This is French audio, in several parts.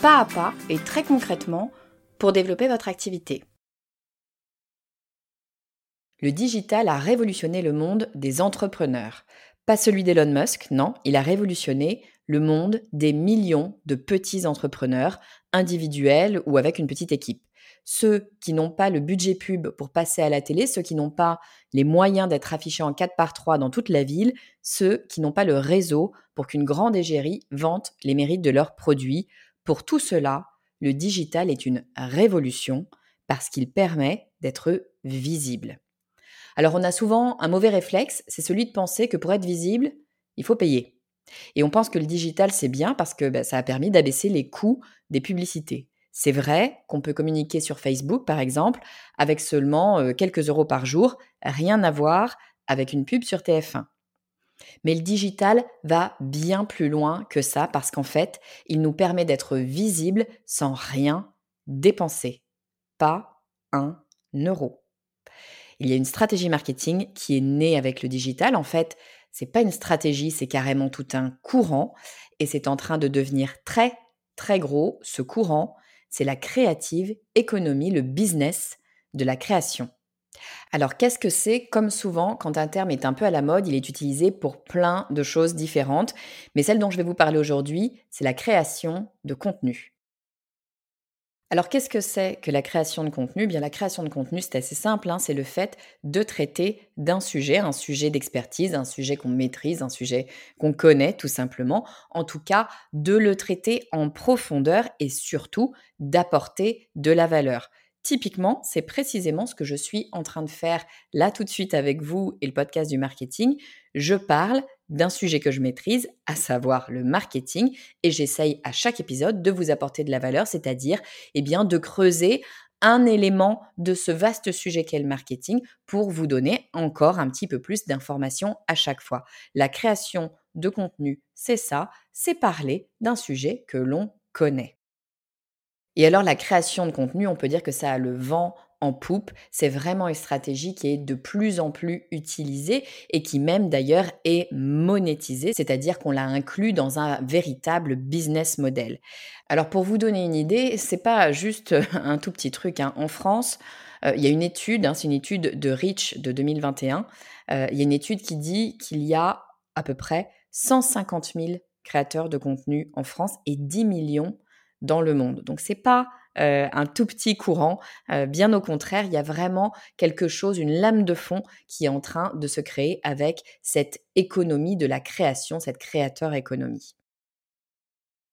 pas à pas et très concrètement pour développer votre activité. Le digital a révolutionné le monde des entrepreneurs. Pas celui d'Elon Musk, non, il a révolutionné le monde des millions de petits entrepreneurs, individuels ou avec une petite équipe. Ceux qui n'ont pas le budget pub pour passer à la télé, ceux qui n'ont pas les moyens d'être affichés en 4 par 3 dans toute la ville, ceux qui n'ont pas le réseau pour qu'une grande égérie vante les mérites de leurs produits pour tout cela, le digital est une révolution parce qu'il permet d'être visible. Alors on a souvent un mauvais réflexe, c'est celui de penser que pour être visible, il faut payer. Et on pense que le digital c'est bien parce que ben, ça a permis d'abaisser les coûts des publicités. C'est vrai qu'on peut communiquer sur Facebook par exemple avec seulement euh, quelques euros par jour, rien à voir avec une pub sur TF1. Mais le digital va bien plus loin que ça parce qu'en fait, il nous permet d'être visible sans rien dépenser. Pas un euro. Il y a une stratégie marketing qui est née avec le digital. En fait, c'est pas une stratégie, c'est carrément tout un courant et c'est en train de devenir très très gros. Ce courant, c'est la créative économie, le business de la création. Alors qu'est-ce que c'est? Comme souvent, quand un terme est un peu à la mode, il est utilisé pour plein de choses différentes, mais celle dont je vais vous parler aujourd'hui, c'est la création de contenu. Alors qu'est-ce que c'est que la création de contenu? Bien la création de contenu, c'est assez simple, hein, c'est le fait de traiter d'un sujet, un sujet d'expertise, un sujet qu'on maîtrise, un sujet qu'on connaît tout simplement, en tout cas de le traiter en profondeur et surtout d'apporter de la valeur. Typiquement, c'est précisément ce que je suis en train de faire là tout de suite avec vous et le podcast du marketing. Je parle d'un sujet que je maîtrise, à savoir le marketing, et j'essaye à chaque épisode de vous apporter de la valeur, c'est-à-dire eh bien de creuser un élément de ce vaste sujet qu'est le marketing pour vous donner encore un petit peu plus d'informations à chaque fois. La création de contenu, c'est ça, c'est parler d'un sujet que l'on connaît. Et alors la création de contenu, on peut dire que ça a le vent en poupe. C'est vraiment une stratégie qui est de plus en plus utilisée et qui même d'ailleurs est monétisée, c'est-à-dire qu'on l'a inclus dans un véritable business model. Alors pour vous donner une idée, c'est pas juste un tout petit truc. Hein. En France, euh, il y a une étude, hein, c'est une étude de Rich de 2021. Euh, il y a une étude qui dit qu'il y a à peu près 150 000 créateurs de contenu en France et 10 millions dans le monde. Donc c'est pas euh, un tout petit courant, euh, bien au contraire, il y a vraiment quelque chose, une lame de fond qui est en train de se créer avec cette économie de la création, cette créateur économie.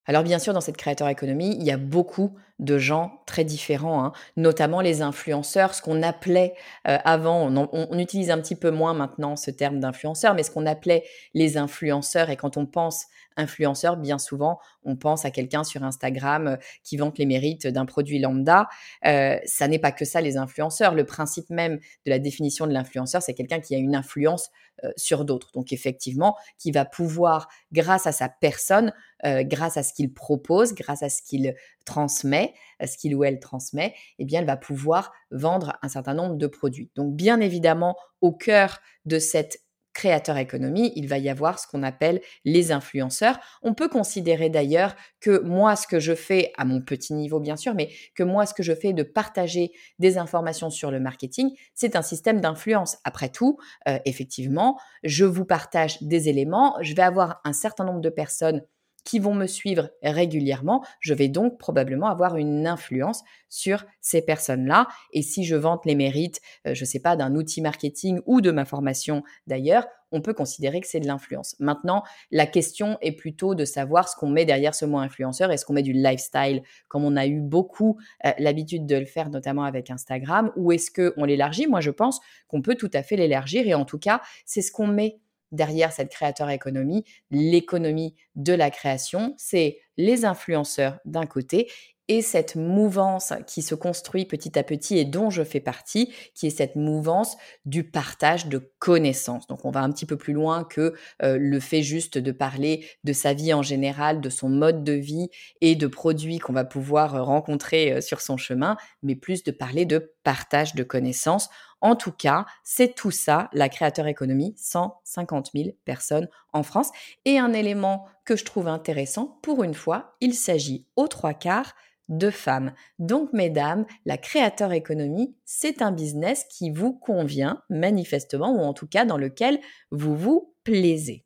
Alors bien sûr, dans cette créateur économie, il y a beaucoup de gens très différents, hein, notamment les influenceurs, ce qu'on appelait euh, avant, on, utilise un petit peu moins maintenant ce terme d'influenceur, mais ce qu'on appelait les influenceurs, et quand on pense influenceur, bien souvent, on pense à quelqu'un sur Instagram euh, qui vante les mérites d'un produit lambda. Euh, ça n'est pas que ça, les influenceurs. Le principe même de la définition de l'influenceur, c'est quelqu'un qui a une influence euh, sur d'autres. Donc effectivement, qui va pouvoir, grâce à sa personne, grâce à ce qu'il propose, grâce à ce qu'il transmet, à ce qu'il ou elle transmet, eh bien, elle va pouvoir vendre un certain nombre de produits. Donc bien évidemment, au cœur de cette créateur économie, il va y avoir ce qu'on appelle les influenceurs. On peut considérer d'ailleurs que moi, ce que je fais, à mon petit niveau bien sûr, mais que moi, ce que je fais de partager des informations sur le marketing, c'est un système d'influence. Après tout, euh, effectivement, je vous partage des éléments, je vais avoir un certain nombre de personnes qui vont me suivre régulièrement, je vais donc probablement avoir une influence sur ces personnes-là. Et si je vante les mérites, euh, je ne sais pas, d'un outil marketing ou de ma formation d'ailleurs, on peut considérer que c'est de l'influence. Maintenant, la question est plutôt de savoir ce qu'on met derrière ce mot influenceur. Est-ce qu'on met du lifestyle, comme on a eu beaucoup euh, l'habitude de le faire, notamment avec Instagram, ou est-ce qu'on l'élargit? Moi, je pense qu'on peut tout à fait l'élargir. Et en tout cas, c'est ce qu'on met derrière cette créateur économie, l'économie de la création, c'est les influenceurs d'un côté et cette mouvance qui se construit petit à petit et dont je fais partie, qui est cette mouvance du partage de connaissances. Donc on va un petit peu plus loin que euh, le fait juste de parler de sa vie en général, de son mode de vie et de produits qu'on va pouvoir euh, rencontrer euh, sur son chemin, mais plus de parler de partage de connaissances. En tout cas, c'est tout ça, la créateur économie, 150 000 personnes en France. Et un élément que je trouve intéressant, pour une fois, il s'agit aux trois quarts de femmes. Donc, mesdames, la créateur économie, c'est un business qui vous convient manifestement, ou en tout cas dans lequel vous vous plaisez.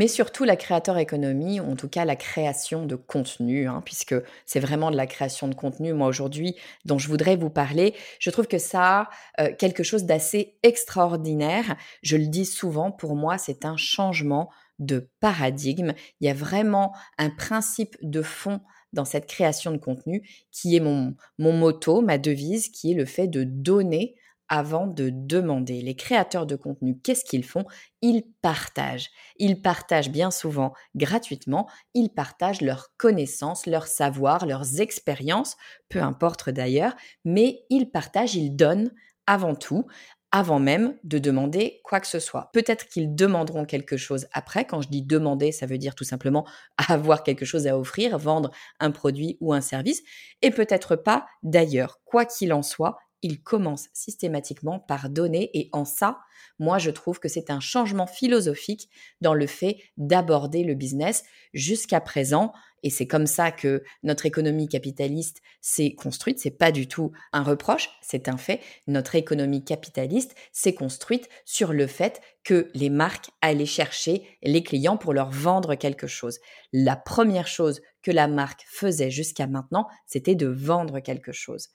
Mais surtout la créateur économie, en tout cas la création de contenu, hein, puisque c'est vraiment de la création de contenu, moi aujourd'hui, dont je voudrais vous parler. Je trouve que ça a euh, quelque chose d'assez extraordinaire. Je le dis souvent, pour moi, c'est un changement de paradigme. Il y a vraiment un principe de fond dans cette création de contenu qui est mon, mon motto, ma devise, qui est le fait de donner avant de demander. Les créateurs de contenu, qu'est-ce qu'ils font? Ils partagent. Ils partagent bien souvent gratuitement, ils partagent leurs connaissances, leurs savoirs, leurs expériences, peu importe d'ailleurs, mais ils partagent, ils donnent avant tout avant même de demander quoi que ce soit. Peut-être qu'ils demanderont quelque chose après. Quand je dis demander, ça veut dire tout simplement avoir quelque chose à offrir, vendre un produit ou un service, et peut-être pas d'ailleurs. Quoi qu'il en soit, ils commencent systématiquement par donner et en ça, moi je trouve que c'est un changement philosophique dans le fait d'aborder le business. Jusqu'à présent, et c'est comme ça que notre économie capitaliste s'est construite. C'est pas du tout un reproche, c'est un fait. Notre économie capitaliste s'est construite sur le fait que les marques allaient chercher les clients pour leur vendre quelque chose. La première chose que la marque faisait jusqu'à maintenant, c'était de vendre quelque chose.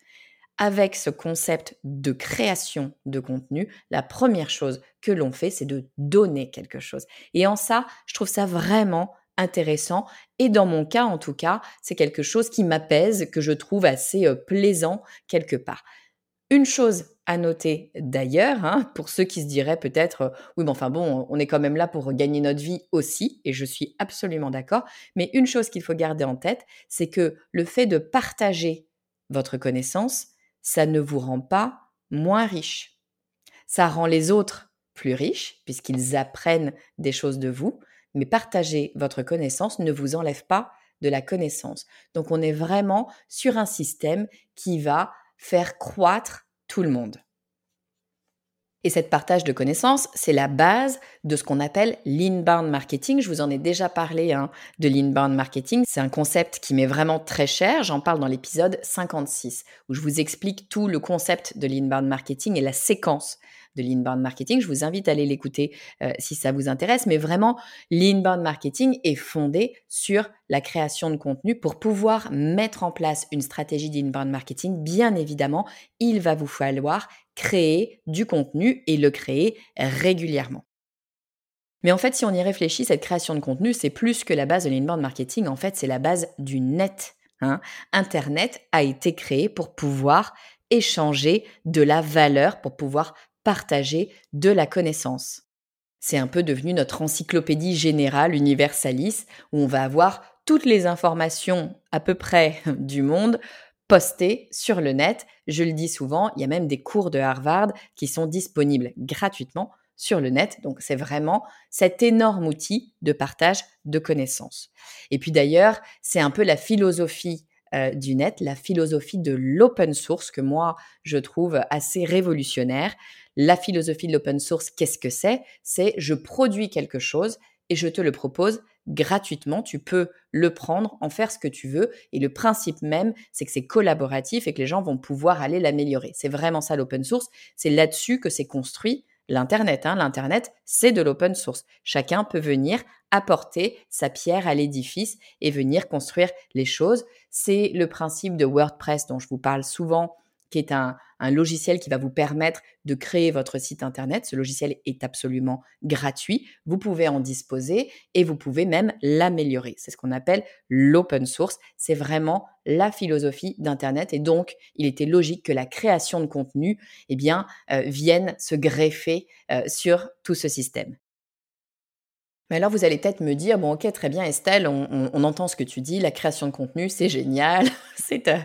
Avec ce concept de création de contenu, la première chose que l'on fait, c'est de donner quelque chose. Et en ça, je trouve ça vraiment intéressant. Et dans mon cas, en tout cas, c'est quelque chose qui m'apaise, que je trouve assez euh, plaisant quelque part. Une chose à noter d'ailleurs, hein, pour ceux qui se diraient peut-être, euh, oui, mais enfin bon, on est quand même là pour gagner notre vie aussi, et je suis absolument d'accord, mais une chose qu'il faut garder en tête, c'est que le fait de partager votre connaissance, ça ne vous rend pas moins riche. Ça rend les autres plus riches, puisqu'ils apprennent des choses de vous, mais partager votre connaissance ne vous enlève pas de la connaissance. Donc on est vraiment sur un système qui va faire croître tout le monde. Et cette partage de connaissances, c'est la base de ce qu'on appelle l'inbound marketing. Je vous en ai déjà parlé hein, de l'inbound marketing. C'est un concept qui m'est vraiment très cher. J'en parle dans l'épisode 56, où je vous explique tout le concept de l'inbound marketing et la séquence de l'inbound marketing. Je vous invite à aller l'écouter euh, si ça vous intéresse. Mais vraiment, l'inbound marketing est fondé sur la création de contenu. Pour pouvoir mettre en place une stratégie d'inbound marketing, bien évidemment, il va vous falloir créer du contenu et le créer régulièrement. Mais en fait, si on y réfléchit, cette création de contenu, c'est plus que la base de l'inbound marketing. En fait, c'est la base du net. Hein. Internet a été créé pour pouvoir échanger de la valeur, pour pouvoir partager de la connaissance. C'est un peu devenu notre encyclopédie générale universalis où on va avoir toutes les informations à peu près du monde postées sur le net. Je le dis souvent, il y a même des cours de Harvard qui sont disponibles gratuitement sur le net. Donc c'est vraiment cet énorme outil de partage de connaissances. Et puis d'ailleurs, c'est un peu la philosophie euh, du net, la philosophie de l'open source que moi je trouve assez révolutionnaire. La philosophie de l'open source, qu'est-ce que c'est? C'est je produis quelque chose et je te le propose gratuitement. Tu peux le prendre, en faire ce que tu veux. Et le principe même, c'est que c'est collaboratif et que les gens vont pouvoir aller l'améliorer. C'est vraiment ça l'open source. C'est là-dessus que c'est construit l'Internet. Hein. L'Internet, c'est de l'open source. Chacun peut venir apporter sa pierre à l'édifice et venir construire les choses. C'est le principe de WordPress dont je vous parle souvent qui est un, logiciel qui va vous permettre de créer votre site internet. Ce logiciel est absolument gratuit. Vous pouvez en disposer et vous pouvez même l'améliorer. C'est ce qu'on appelle l'open source. C'est vraiment la philosophie d'internet et donc il était logique que la création de contenu, eh euh, vienne se greffer euh, sur tout ce système. Mais alors, vous allez peut-être me dire, bon, ok, très bien, Estelle, on, entend ce que tu dis, la création de contenu, c'est génial, c'est euh,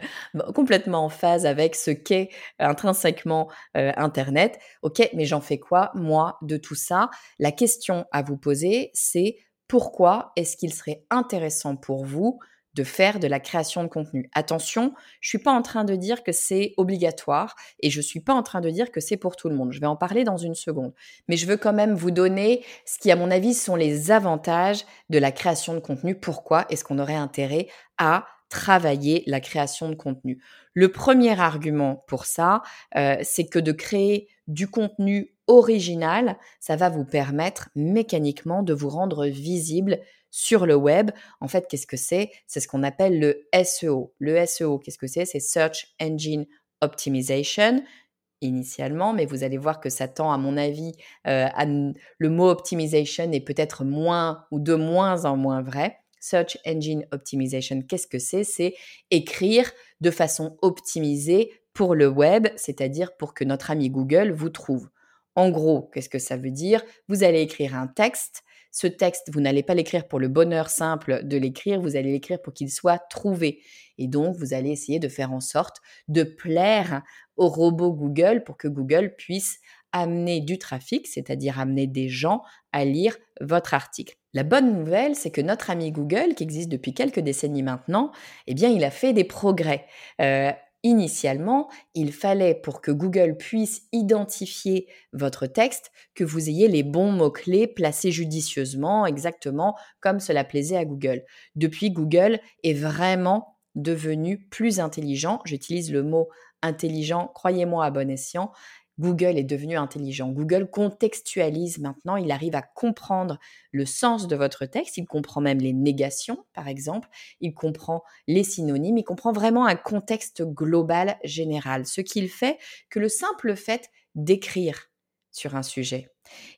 complètement en phase avec ce qu'est intrinsèquement euh, Internet. Ok, mais j'en fais quoi, moi, de tout ça? La question à vous poser, c'est pourquoi est-ce qu'il serait intéressant pour vous de faire de la création de contenu. Attention, je suis pas en train de dire que c'est obligatoire et je suis pas en train de dire que c'est pour tout le monde. Je vais en parler dans une seconde, mais je veux quand même vous donner ce qui à mon avis sont les avantages de la création de contenu. Pourquoi est-ce qu'on aurait intérêt à travailler la création de contenu? Le premier argument pour ça, euh, c'est que de créer du contenu original, ça va vous permettre mécaniquement de vous rendre visible sur le web. En fait, qu'est-ce que c'est? C'est ce qu'on appelle le SEO. Le SEO, qu'est-ce que c'est? C'est Search Engine Optimization initialement, mais vous allez voir que ça tend, à mon avis, euh, le mot optimization est peut-être moins ou de moins en moins vrai. Search Engine Optimization, qu'est-ce que c'est? C'est écrire de façon optimisée pour le web, c'est-à-dire pour que notre ami Google vous trouve. En gros, qu'est-ce que ça veut dire? Vous allez écrire un texte ce texte, vous n'allez pas l'écrire pour le bonheur simple de l'écrire, vous allez l'écrire pour qu'il soit trouvé. Et donc, vous allez essayer de faire en sorte de plaire au robot Google pour que Google puisse amener du trafic, c'est-à-dire amener des gens à lire votre article. La bonne nouvelle, c'est que notre ami Google, qui existe depuis quelques décennies maintenant, eh bien, il a fait des progrès. Euh, Initialement, il fallait pour que Google puisse identifier votre texte que vous ayez les bons mots-clés placés judicieusement, exactement comme cela plaisait à Google. Depuis, Google est vraiment devenu plus intelligent. J'utilise le mot intelligent, croyez-moi à bon escient, Google est devenu intelligent. Google contextualise maintenant, il arrive à comprendre le sens de votre texte, il comprend même les négations, par exemple, il comprend les synonymes, il comprend vraiment un contexte global général, ce qu'il fait que le simple fait d'écrire sur un sujet.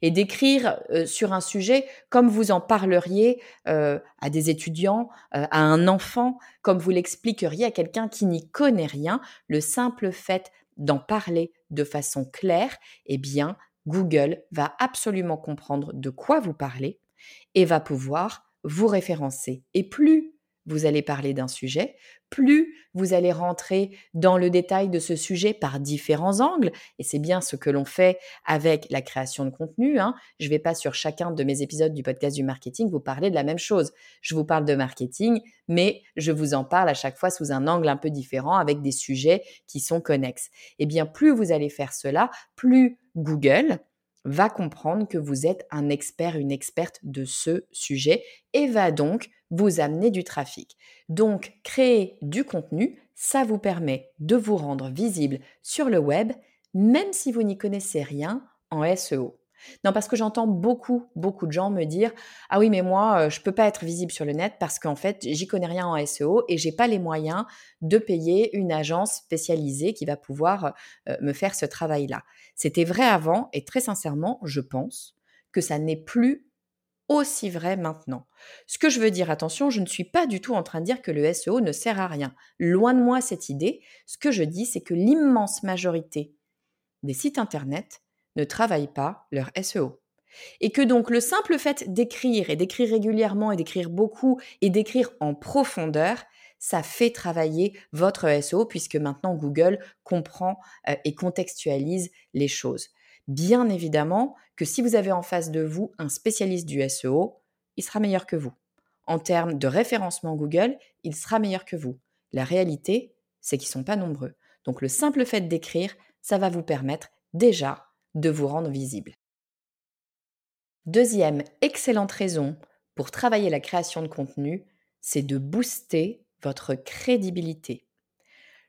Et d'écrire euh, sur un sujet comme vous en parleriez euh, à des étudiants, euh, à un enfant, comme vous l'expliqueriez à quelqu'un qui n'y connaît rien, le simple fait d'en parler de façon claire, eh bien, Google va absolument comprendre de quoi vous parlez et va pouvoir vous référencer. Et plus vous allez parler d'un sujet, plus vous allez rentrer dans le détail de ce sujet par différents angles. Et c'est bien ce que l'on fait avec la création de contenu. Hein. Je ne vais pas sur chacun de mes épisodes du podcast du marketing vous parler de la même chose. Je vous parle de marketing, mais je vous en parle à chaque fois sous un angle un peu différent avec des sujets qui sont connexes. Et eh bien, plus vous allez faire cela, plus Google va comprendre que vous êtes un expert, une experte de ce sujet et va donc vous amener du trafic. Donc, créer du contenu, ça vous permet de vous rendre visible sur le web, même si vous n'y connaissez rien en SEO. Non, parce que j'entends beaucoup, beaucoup de gens me dire Ah oui, mais moi, euh, je ne peux pas être visible sur le net parce qu'en fait, j'y connais rien en SEO et j'ai pas les moyens de payer une agence spécialisée qui va pouvoir euh, me faire ce travail-là. C'était vrai avant et très sincèrement, je pense que ça n'est plus aussi vrai maintenant. Ce que je veux dire, attention, je ne suis pas du tout en train de dire que le SEO ne sert à rien. Loin de moi cette idée. Ce que je dis, c'est que l'immense majorité des sites Internet ne travaillent pas leur SEO. Et que donc le simple fait d'écrire et d'écrire régulièrement et d'écrire beaucoup et d'écrire en profondeur, ça fait travailler votre SEO puisque maintenant Google comprend euh, et contextualise les choses. Bien évidemment que si vous avez en face de vous un spécialiste du SEO, il sera meilleur que vous. En termes de référencement Google, il sera meilleur que vous. La réalité, c'est qu'ils ne sont pas nombreux. Donc le simple fait d'écrire, ça va vous permettre déjà de vous rendre visible. Deuxième excellente raison pour travailler la création de contenu, c'est de booster votre crédibilité.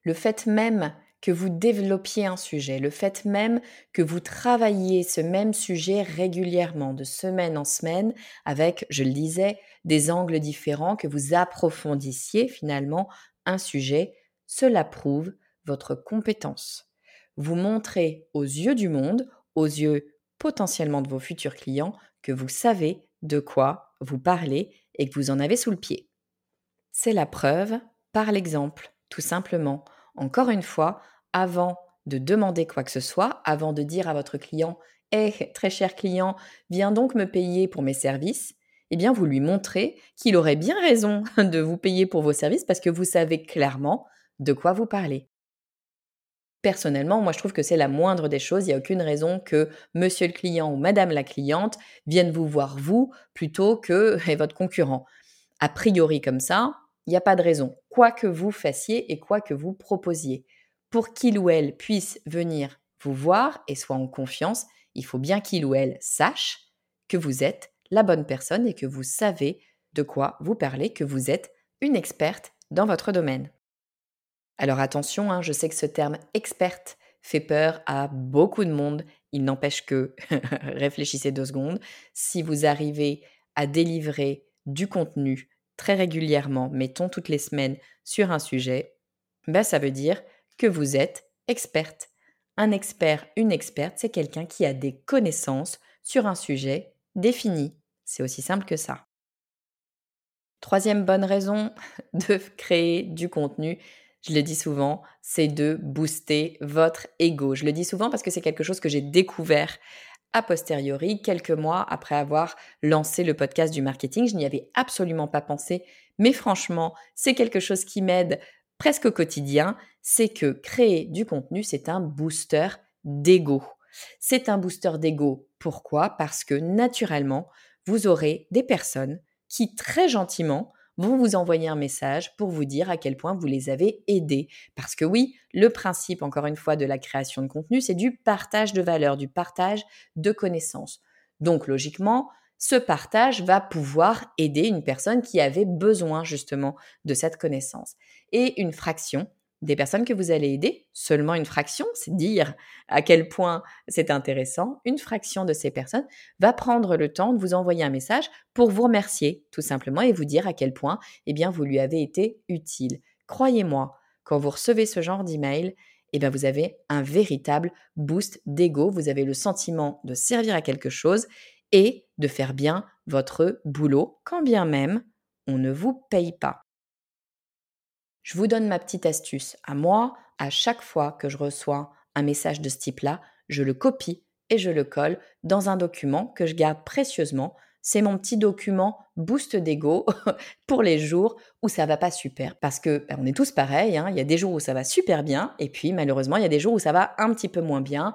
Le fait même que vous développiez un sujet, le fait même que vous travailliez ce même sujet régulièrement, de semaine en semaine, avec, je le disais, des angles différents, que vous approfondissiez finalement un sujet, cela prouve votre compétence. Vous montrez aux yeux du monde, aux yeux potentiellement de vos futurs clients, que vous savez de quoi vous parlez et que vous en avez sous le pied. C'est la preuve par l'exemple, tout simplement. Encore une fois, avant de demander quoi que ce soit, avant de dire à votre client Eh, très cher client, viens donc me payer pour mes services, eh bien, vous lui montrez qu'il aurait bien raison de vous payer pour vos services parce que vous savez clairement de quoi vous parlez. Personnellement, moi je trouve que c'est la moindre des choses. Il n'y a aucune raison que monsieur le client ou madame la cliente viennent vous voir vous plutôt que votre concurrent. A priori comme ça, il n'y a pas de raison. Quoi que vous fassiez et quoi que vous proposiez pour qu'il ou elle puisse venir vous voir et soit en confiance, il faut bien qu'il ou elle sache que vous êtes la bonne personne et que vous savez de quoi vous parlez, que vous êtes une experte dans votre domaine. Alors attention, hein, je sais que ce terme experte fait peur à beaucoup de monde. Il n'empêche que, réfléchissez deux secondes, si vous arrivez à délivrer du contenu très régulièrement, mettons toutes les semaines, sur un sujet, ben ça veut dire que vous êtes experte. Un expert, une experte, c'est quelqu'un qui a des connaissances sur un sujet défini. C'est aussi simple que ça. Troisième bonne raison de créer du contenu, je le dis souvent, c'est de booster votre ego. Je le dis souvent parce que c'est quelque chose que j'ai découvert a posteriori, quelques mois après avoir lancé le podcast du marketing. Je n'y avais absolument pas pensé, mais franchement, c'est quelque chose qui m'aide presque au quotidien, c'est que créer du contenu, c'est un booster d'ego. C'est un booster d'ego. Pourquoi? Parce que naturellement, vous aurez des personnes qui très gentiment vont vous envoyer un message pour vous dire à quel point vous les avez aidés. Parce que oui, le principe, encore une fois, de la création de contenu, c'est du partage de valeur, du partage de connaissances. Donc, logiquement, ce partage va pouvoir aider une personne qui avait besoin justement de cette connaissance. Et une fraction des personnes que vous allez aider, seulement une fraction, c'est dire à quel point c'est intéressant, une fraction de ces personnes va prendre le temps de vous envoyer un message pour vous remercier tout simplement et vous dire à quel point eh bien, vous lui avez été utile. Croyez-moi, quand vous recevez ce genre d'email, eh bien, vous avez un véritable boost d'ego, vous avez le sentiment de servir à quelque chose et de faire bien votre boulot, quand bien même on ne vous paye pas. Je vous donne ma petite astuce. À moi, à chaque fois que je reçois un message de ce type-là, je le copie et je le colle dans un document que je garde précieusement. C'est mon petit document boost d'ego pour les jours où ça va pas super. Parce que ben, on est tous pareils. Hein. Il y a des jours où ça va super bien et puis malheureusement il y a des jours où ça va un petit peu moins bien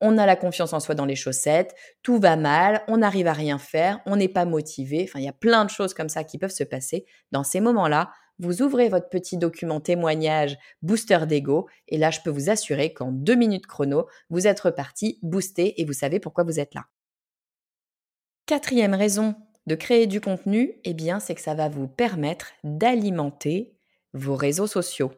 on a la confiance en soi dans les chaussettes, tout va mal, on n'arrive à rien faire, on n'est pas motivé. Enfin, il y a plein de choses comme ça qui peuvent se passer. Dans ces moments-là, vous ouvrez votre petit document témoignage booster d'ego et là, je peux vous assurer qu'en deux minutes chrono, vous êtes reparti, boosté et vous savez pourquoi vous êtes là. Quatrième raison de créer du contenu, eh bien, c'est que ça va vous permettre d'alimenter vos réseaux sociaux.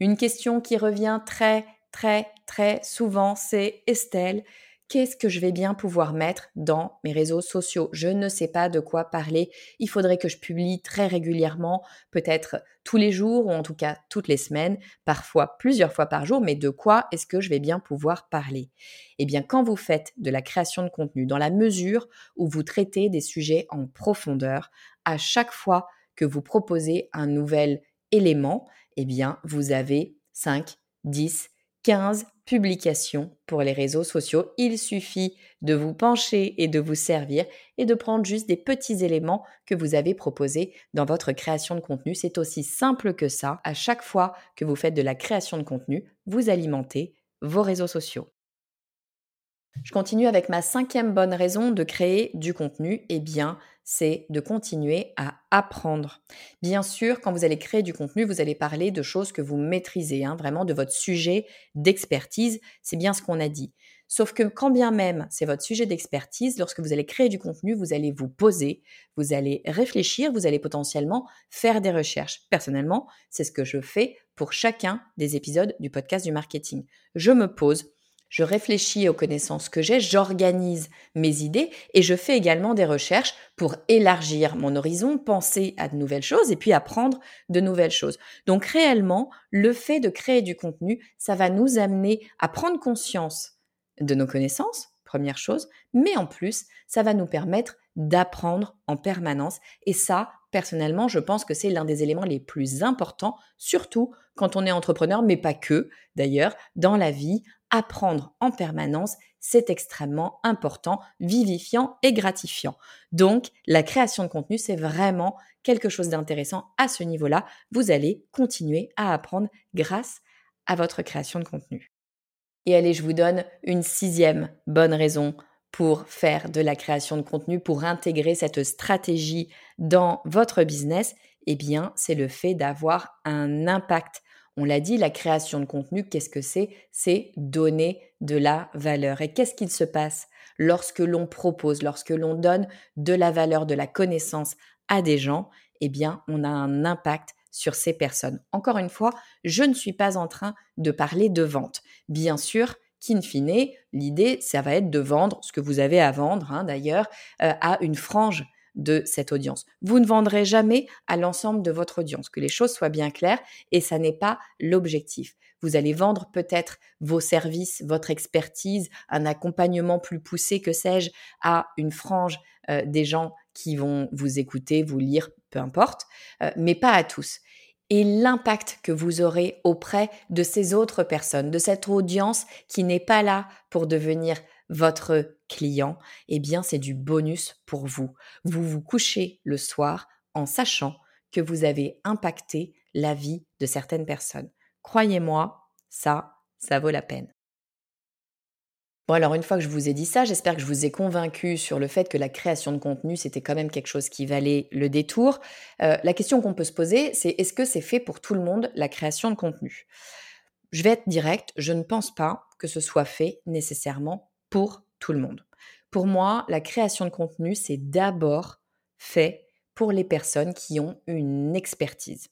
Une question qui revient très très, très souvent, c'est Estelle, qu'est-ce que je vais bien pouvoir mettre dans mes réseaux sociaux? Je ne sais pas de quoi parler. Il faudrait que je publie très régulièrement, peut-être tous les jours ou en tout cas toutes les semaines, parfois plusieurs fois par jour, mais de quoi est-ce que je vais bien pouvoir parler? Eh bien, quand vous faites de la création de contenu, dans la mesure où vous traitez des sujets en profondeur, à chaque fois que vous proposez un nouvel élément, eh bien, vous avez 5, 10, 15 publications pour les réseaux sociaux. Il suffit de vous pencher et de vous servir et de prendre juste des petits éléments que vous avez proposés dans votre création de contenu. C'est aussi simple que ça. À chaque fois que vous faites de la création de contenu, vous alimentez vos réseaux sociaux. Je continue avec ma cinquième bonne raison de créer du contenu. Eh bien, c'est de continuer à apprendre. Bien sûr, quand vous allez créer du contenu, vous allez parler de choses que vous maîtrisez, hein, vraiment de votre sujet d'expertise. C'est bien ce qu'on a dit. Sauf que quand bien même c'est votre sujet d'expertise, lorsque vous allez créer du contenu, vous allez vous poser, vous allez réfléchir, vous allez potentiellement faire des recherches. Personnellement, c'est ce que je fais pour chacun des épisodes du podcast du marketing. Je me pose, je réfléchis aux connaissances que j'ai, j'organise mes idées et je fais également des recherches pour élargir mon horizon, penser à de nouvelles choses et puis apprendre de nouvelles choses. Donc réellement, le fait de créer du contenu, ça va nous amener à prendre conscience de nos connaissances, première chose, mais en plus, ça va nous permettre d'apprendre en permanence et ça, personnellement, je pense que c'est l'un des éléments les plus importants, surtout quand on est entrepreneur, mais pas que, d'ailleurs, dans la vie, apprendre en permanence, c'est extrêmement important, vivifiant et gratifiant. Donc, la création de contenu, c'est vraiment quelque chose d'intéressant à ce niveau-là. Vous allez continuer à apprendre grâce à votre création de contenu. Et allez, je vous donne une sixième bonne raison pour faire de la création de contenu, pour intégrer cette stratégie dans votre business, eh bien, c'est le fait d'avoir un impact on l'a dit, la création de contenu, qu'est-ce que c'est? C'est donner de la valeur. Et qu'est-ce qu'il se passe? Lorsque l'on propose, lorsque l'on donne de la valeur, de la connaissance à des gens Eh bien, on a un impact sur ces personnes. Encore une fois, je ne suis pas en train de parler de vente. Bien sûr, qu'in fine, l'idée, ça va être de vendre ce que vous avez à vendre, hein, d'ailleurs, euh, à une frange de cette audience. Vous ne vendrez jamais à l'ensemble de votre audience, que les choses soient bien claires, et ça n'est pas l'objectif. Vous allez vendre peut-être vos services, votre expertise, un accompagnement plus poussé, que sais-je, à une frange euh, des gens qui vont vous écouter, vous lire, peu importe, euh, mais pas à tous. Et l'impact que vous aurez auprès de ces autres personnes, de cette audience qui n'est pas là pour devenir votre client, eh bien c'est du bonus pour vous. Vous vous couchez le soir en sachant que vous avez impacté la vie de certaines personnes. Croyez-moi, ça, ça vaut la peine. Bon alors une fois que je vous ai dit ça, j'espère que je vous ai convaincu sur le fait que la création de contenu, c'était quand même quelque chose qui valait le détour. Euh, la question qu'on peut se poser, c'est est-ce que c'est fait pour tout le monde, la création de contenu? Je vais être direct, je ne pense pas que ce soit fait nécessairement pour tout le monde. Pour moi, la création de contenu, c'est d'abord fait pour les personnes qui ont une expertise.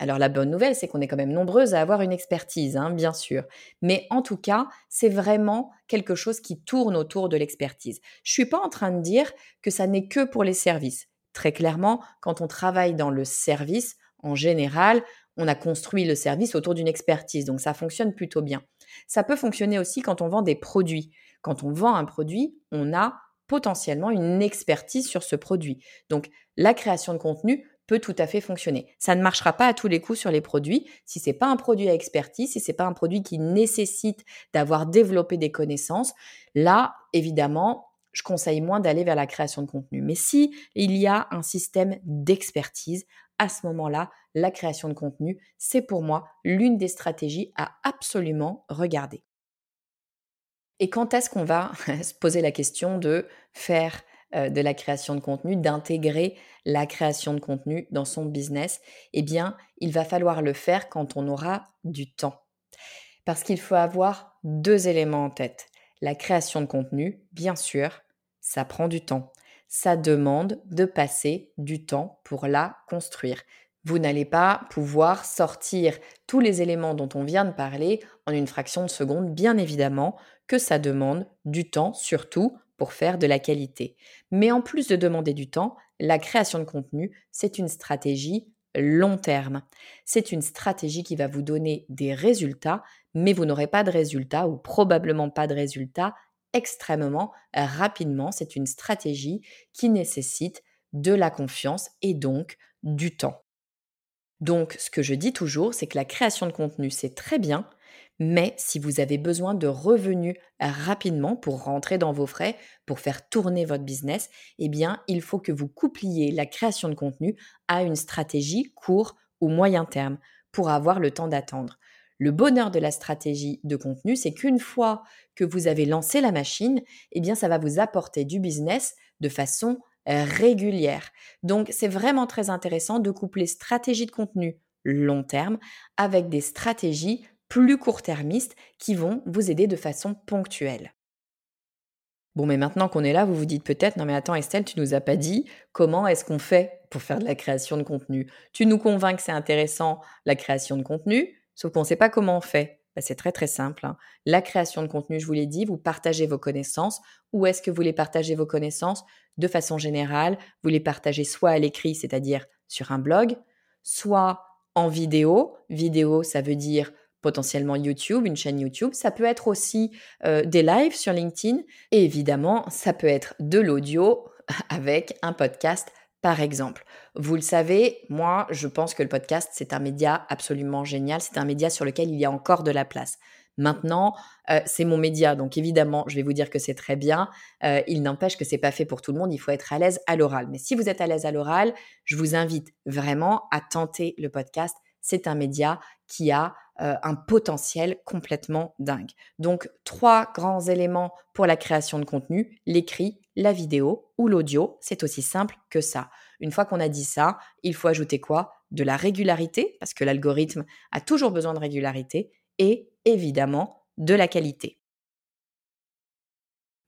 Alors la bonne nouvelle, c'est qu'on est quand même nombreuses à avoir une expertise, hein, bien sûr. Mais en tout cas, c'est vraiment quelque chose qui tourne autour de l'expertise. Je suis pas en train de dire que ça n'est que pour les services. Très clairement, quand on travaille dans le service, en général, on a construit le service autour d'une expertise, donc ça fonctionne plutôt bien. Ça peut fonctionner aussi quand on vend des produits. Quand on vend un produit, on a potentiellement une expertise sur ce produit. Donc la création de contenu peut tout à fait fonctionner. Ça ne marchera pas à tous les coups sur les produits. Si c'est pas un produit à expertise, si c'est pas un produit qui nécessite d'avoir développé des connaissances, là, évidemment, je conseille moins d'aller vers la création de contenu. Mais si il y a un système d'expertise, à ce moment-là, la création de contenu, c'est pour moi l'une des stratégies à absolument regarder. Et quand est-ce qu'on va se poser la question de faire euh, de la création de contenu, d'intégrer la création de contenu dans son business? Eh bien, il va falloir le faire quand on aura du temps. Parce qu'il faut avoir deux éléments en tête. La création de contenu, bien sûr, ça prend du temps. Ça demande de passer du temps pour la construire. Vous n'allez pas pouvoir sortir tous les éléments dont on vient de parler en une fraction de seconde, bien évidemment que ça demande du temps, surtout pour faire de la qualité. Mais en plus de demander du temps, la création de contenu, c'est une stratégie long terme. C'est une stratégie qui va vous donner des résultats, mais vous n'aurez pas de résultats ou probablement pas de résultats extrêmement rapidement. C'est une stratégie qui nécessite de la confiance et donc du temps. Donc, ce que je dis toujours, c'est que la création de contenu, c'est très bien, mais si vous avez besoin de revenus rapidement pour rentrer dans vos frais, pour faire tourner votre business, eh bien, il faut que vous coupliez la création de contenu à une stratégie court ou moyen terme pour avoir le temps d'attendre. Le bonheur de la stratégie de contenu, c'est qu'une fois que vous avez lancé la machine, eh bien, ça va vous apporter du business de façon régulière. Donc, c'est vraiment très intéressant de coupler stratégie de contenu long terme avec des stratégies plus court-termistes qui vont vous aider de façon ponctuelle. Bon, mais maintenant qu'on est là, vous vous dites peut-être, non mais attends Estelle, tu nous as pas dit comment est-ce qu'on fait pour faire de la création de contenu. Tu nous convaincs que c'est intéressant la création de contenu, sauf qu'on ne sait pas comment on fait. Bah, c'est très très simple. Hein. La création de contenu, je vous l'ai dit, vous partagez vos connaissances. Où est-ce que vous les partagez vos connaissances? De façon générale, vous les partagez soit à l'écrit, c'est-à-dire sur un blog, soit en vidéo. Vidéo, ça veut dire potentiellement YouTube, une chaîne YouTube. Ça peut être aussi euh, des lives sur LinkedIn. Et évidemment, ça peut être de l'audio avec un podcast, par exemple. Vous le savez, moi, je pense que le podcast, c'est un média absolument génial. C'est un média sur lequel il y a encore de la place. Maintenant, euh, c'est mon média, donc évidemment, je vais vous dire que c'est très bien. Euh, il n'empêche que c'est pas fait pour tout le monde. Il faut être à l'aise à l'oral. Mais si vous êtes à l'aise à l'oral, je vous invite vraiment à tenter le podcast. C'est un média qui a euh, un potentiel complètement dingue. Donc, trois grands éléments pour la création de contenu, l'écrit, la vidéo ou l'audio. C'est aussi simple que ça. Une fois qu'on a dit ça, il faut ajouter quoi? De la régularité, parce que l'algorithme a toujours besoin de régularité, et évidemment de la qualité.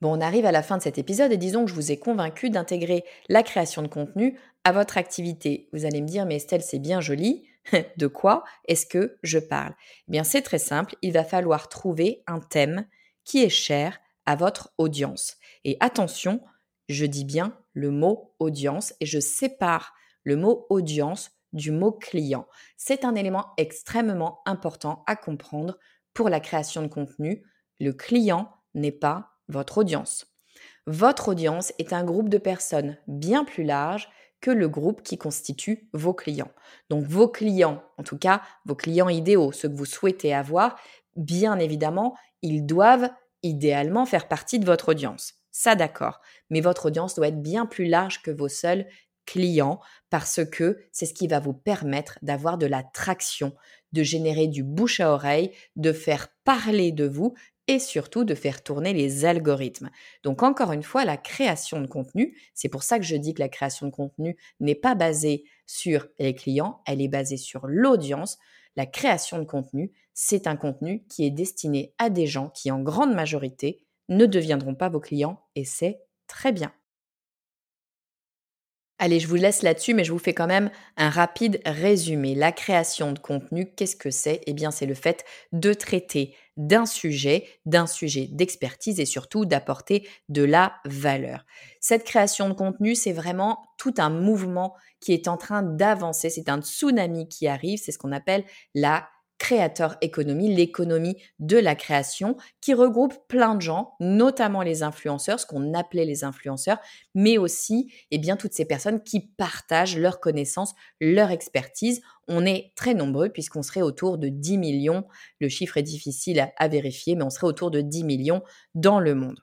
Bon, on arrive à la fin de cet épisode et disons que je vous ai convaincu d'intégrer la création de contenu à votre activité. Vous allez me dire, mais Estelle, c'est bien joli, de quoi est-ce que je parle? Eh bien, c'est très simple, il va falloir trouver un thème qui est cher à votre audience. Et attention, je dis bien le mot audience et je sépare le mot audience du mot client. C'est un élément extrêmement important à comprendre pour la création de contenu. Le client n'est pas votre audience. Votre audience est un groupe de personnes bien plus large le groupe qui constitue vos clients. Donc vos clients, en tout cas vos clients idéaux, ceux que vous souhaitez avoir, bien évidemment, ils doivent idéalement faire partie de votre audience. Ça d'accord. Mais votre audience doit être bien plus large que vos seuls clients parce que c'est ce qui va vous permettre d'avoir de la traction, de générer du bouche à oreille, de faire parler de vous et surtout de faire tourner les algorithmes. Donc encore une fois, la création de contenu, c'est pour ça que je dis que la création de contenu n'est pas basée sur les clients, elle est basée sur l'audience. La création de contenu, c'est un contenu qui est destiné à des gens qui en grande majorité ne deviendront pas vos clients et c'est très bien. Allez, je vous laisse là-dessus, mais je vous fais quand même un rapide résumé. La création de contenu, qu'est-ce que c'est? Eh bien, c'est le fait de traiter d'un sujet, d'un sujet d'expertise et surtout d'apporter de la valeur. Cette création de contenu, c'est vraiment tout un mouvement qui est en train d'avancer. C'est un tsunami qui arrive. C'est ce qu'on appelle la créateur économie, l'économie de la création, qui regroupe plein de gens, notamment les influenceurs, ce qu'on appelait les influenceurs, mais aussi eh bien, toutes ces personnes qui partagent leurs connaissances, leur expertise. On est très nombreux puisqu'on serait autour de 10 millions, le chiffre est difficile à vérifier, mais on serait autour de 10 millions dans le monde.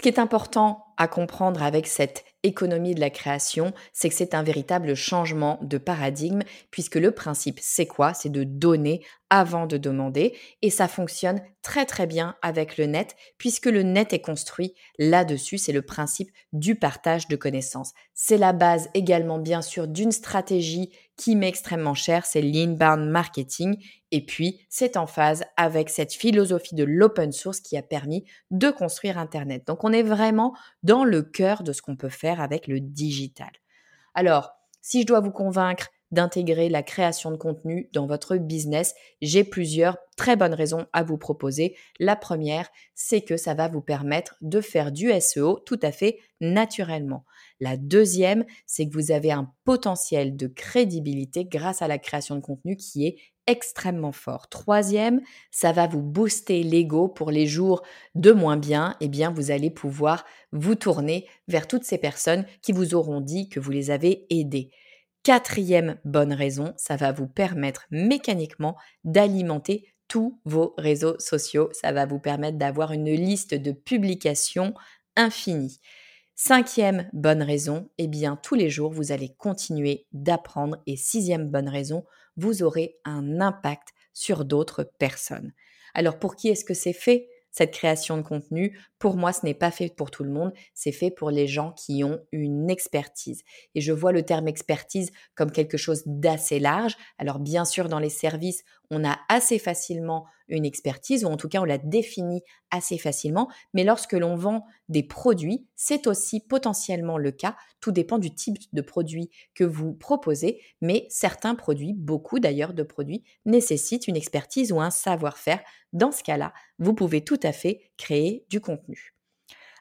Ce qui est important à comprendre avec cette économie de la création, c'est que c'est un véritable changement de paradigme, puisque le principe, c'est quoi? C'est de donner avant de demander, et ça fonctionne très très bien avec le net, puisque le net est construit là-dessus, c'est le principe du partage de connaissances. C'est la base également bien sûr d'une stratégie qui m'est extrêmement chère, c'est l'inbound marketing, et puis c'est en phase avec cette philosophie de l'open source qui a permis de construire Internet. Donc on est vraiment dans le cœur de ce qu'on peut faire avec le digital. Alors, si je dois vous convaincre d'intégrer la création de contenu dans votre business, j'ai plusieurs très bonnes raisons à vous proposer. La première, c'est que ça va vous permettre de faire du SEO tout à fait naturellement. La deuxième, c'est que vous avez un potentiel de crédibilité grâce à la création de contenu qui est extrêmement fort. Troisième, ça va vous booster l'ego pour les jours de moins bien. Eh bien, vous allez pouvoir vous tourner vers toutes ces personnes qui vous auront dit que vous les avez aidées. Quatrième bonne raison, ça va vous permettre mécaniquement d'alimenter tous vos réseaux sociaux. Ça va vous permettre d'avoir une liste de publications infinie. Cinquième bonne raison, eh bien tous les jours vous allez continuer d'apprendre. Et sixième bonne raison, vous aurez un impact sur d'autres personnes. Alors pour qui est-ce que c'est fait cette création de contenu, pour moi, ce n'est pas fait pour tout le monde, c'est fait pour les gens qui ont une expertise. Et je vois le terme expertise comme quelque chose d'assez large. Alors bien sûr, dans les services, on a assez facilement une expertise, ou en tout cas on la définit assez facilement. Mais lorsque l'on vend des produits, c'est aussi potentiellement le cas. Tout dépend du type de produit que vous proposez, mais certains produits, beaucoup d'ailleurs de produits, nécessitent une expertise ou un savoir-faire. Dans ce cas-là, vous pouvez tout à fait créer du contenu.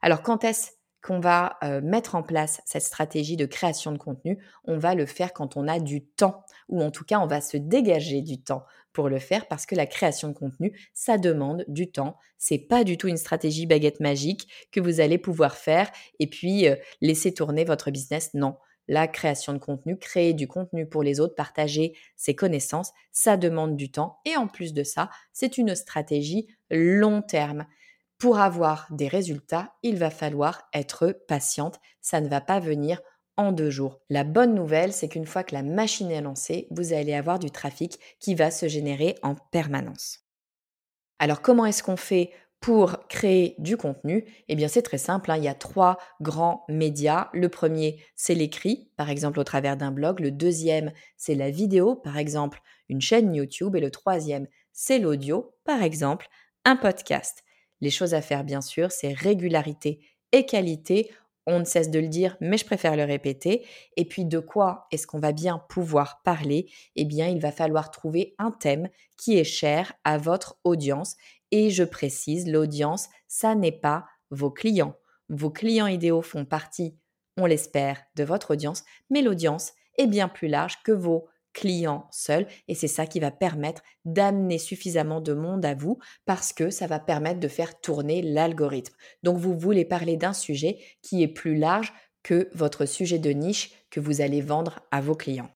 Alors quand est-ce qu'on va mettre en place cette stratégie de création de contenu, on va le faire quand on a du temps, ou en tout cas on va se dégager du temps pour le faire parce que la création de contenu, ça demande du temps. C'est pas du tout une stratégie baguette magique que vous allez pouvoir faire et puis laisser tourner votre business. Non. La création de contenu, créer du contenu pour les autres, partager ses connaissances, ça demande du temps. Et en plus de ça, c'est une stratégie long terme. Pour avoir des résultats, il va falloir être patiente. Ça ne va pas venir en deux jours. La bonne nouvelle, c'est qu'une fois que la machine est lancée, vous allez avoir du trafic qui va se générer en permanence. Alors comment est-ce qu'on fait pour créer du contenu? Eh bien c'est très simple, hein. il y a trois grands médias. Le premier, c'est l'écrit, par exemple au travers d'un blog. Le deuxième, c'est la vidéo, par exemple une chaîne YouTube. Et le troisième, c'est l'audio, par exemple un podcast. Les choses à faire, bien sûr, c'est régularité et qualité. On ne cesse de le dire, mais je préfère le répéter. Et puis, de quoi est-ce qu'on va bien pouvoir parler? Eh bien, il va falloir trouver un thème qui est cher à votre audience. Et je précise, l'audience, ça n'est pas vos clients. Vos clients idéaux font partie, on l'espère, de votre audience, mais l'audience est bien plus large que vos client seul et c'est ça qui va permettre d'amener suffisamment de monde à vous parce que ça va permettre de faire tourner l'algorithme. Donc vous voulez parler d'un sujet qui est plus large que votre sujet de niche que vous allez vendre à vos clients.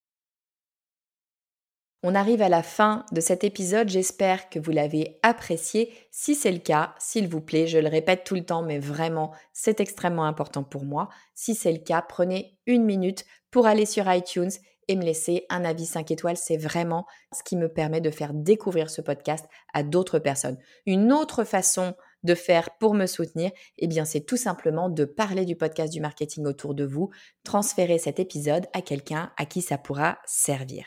On arrive à la fin de cet épisode, j'espère que vous l'avez apprécié. Si c'est le cas, s'il vous plaît, je le répète tout le temps, mais vraiment, c'est extrêmement important pour moi. Si c'est le cas, prenez une minute pour aller sur iTunes et me laisser un avis 5 étoiles. C'est vraiment ce qui me permet de faire découvrir ce podcast à d'autres personnes. Une autre façon de faire pour me soutenir, eh bien, c'est tout simplement de parler du podcast du marketing autour de vous, transférer cet épisode à quelqu'un à qui ça pourra servir.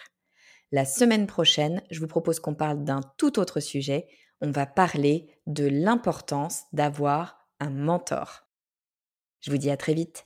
La semaine prochaine, je vous propose qu'on parle d'un tout autre sujet. On va parler de l'importance d'avoir un mentor. Je vous dis à très vite.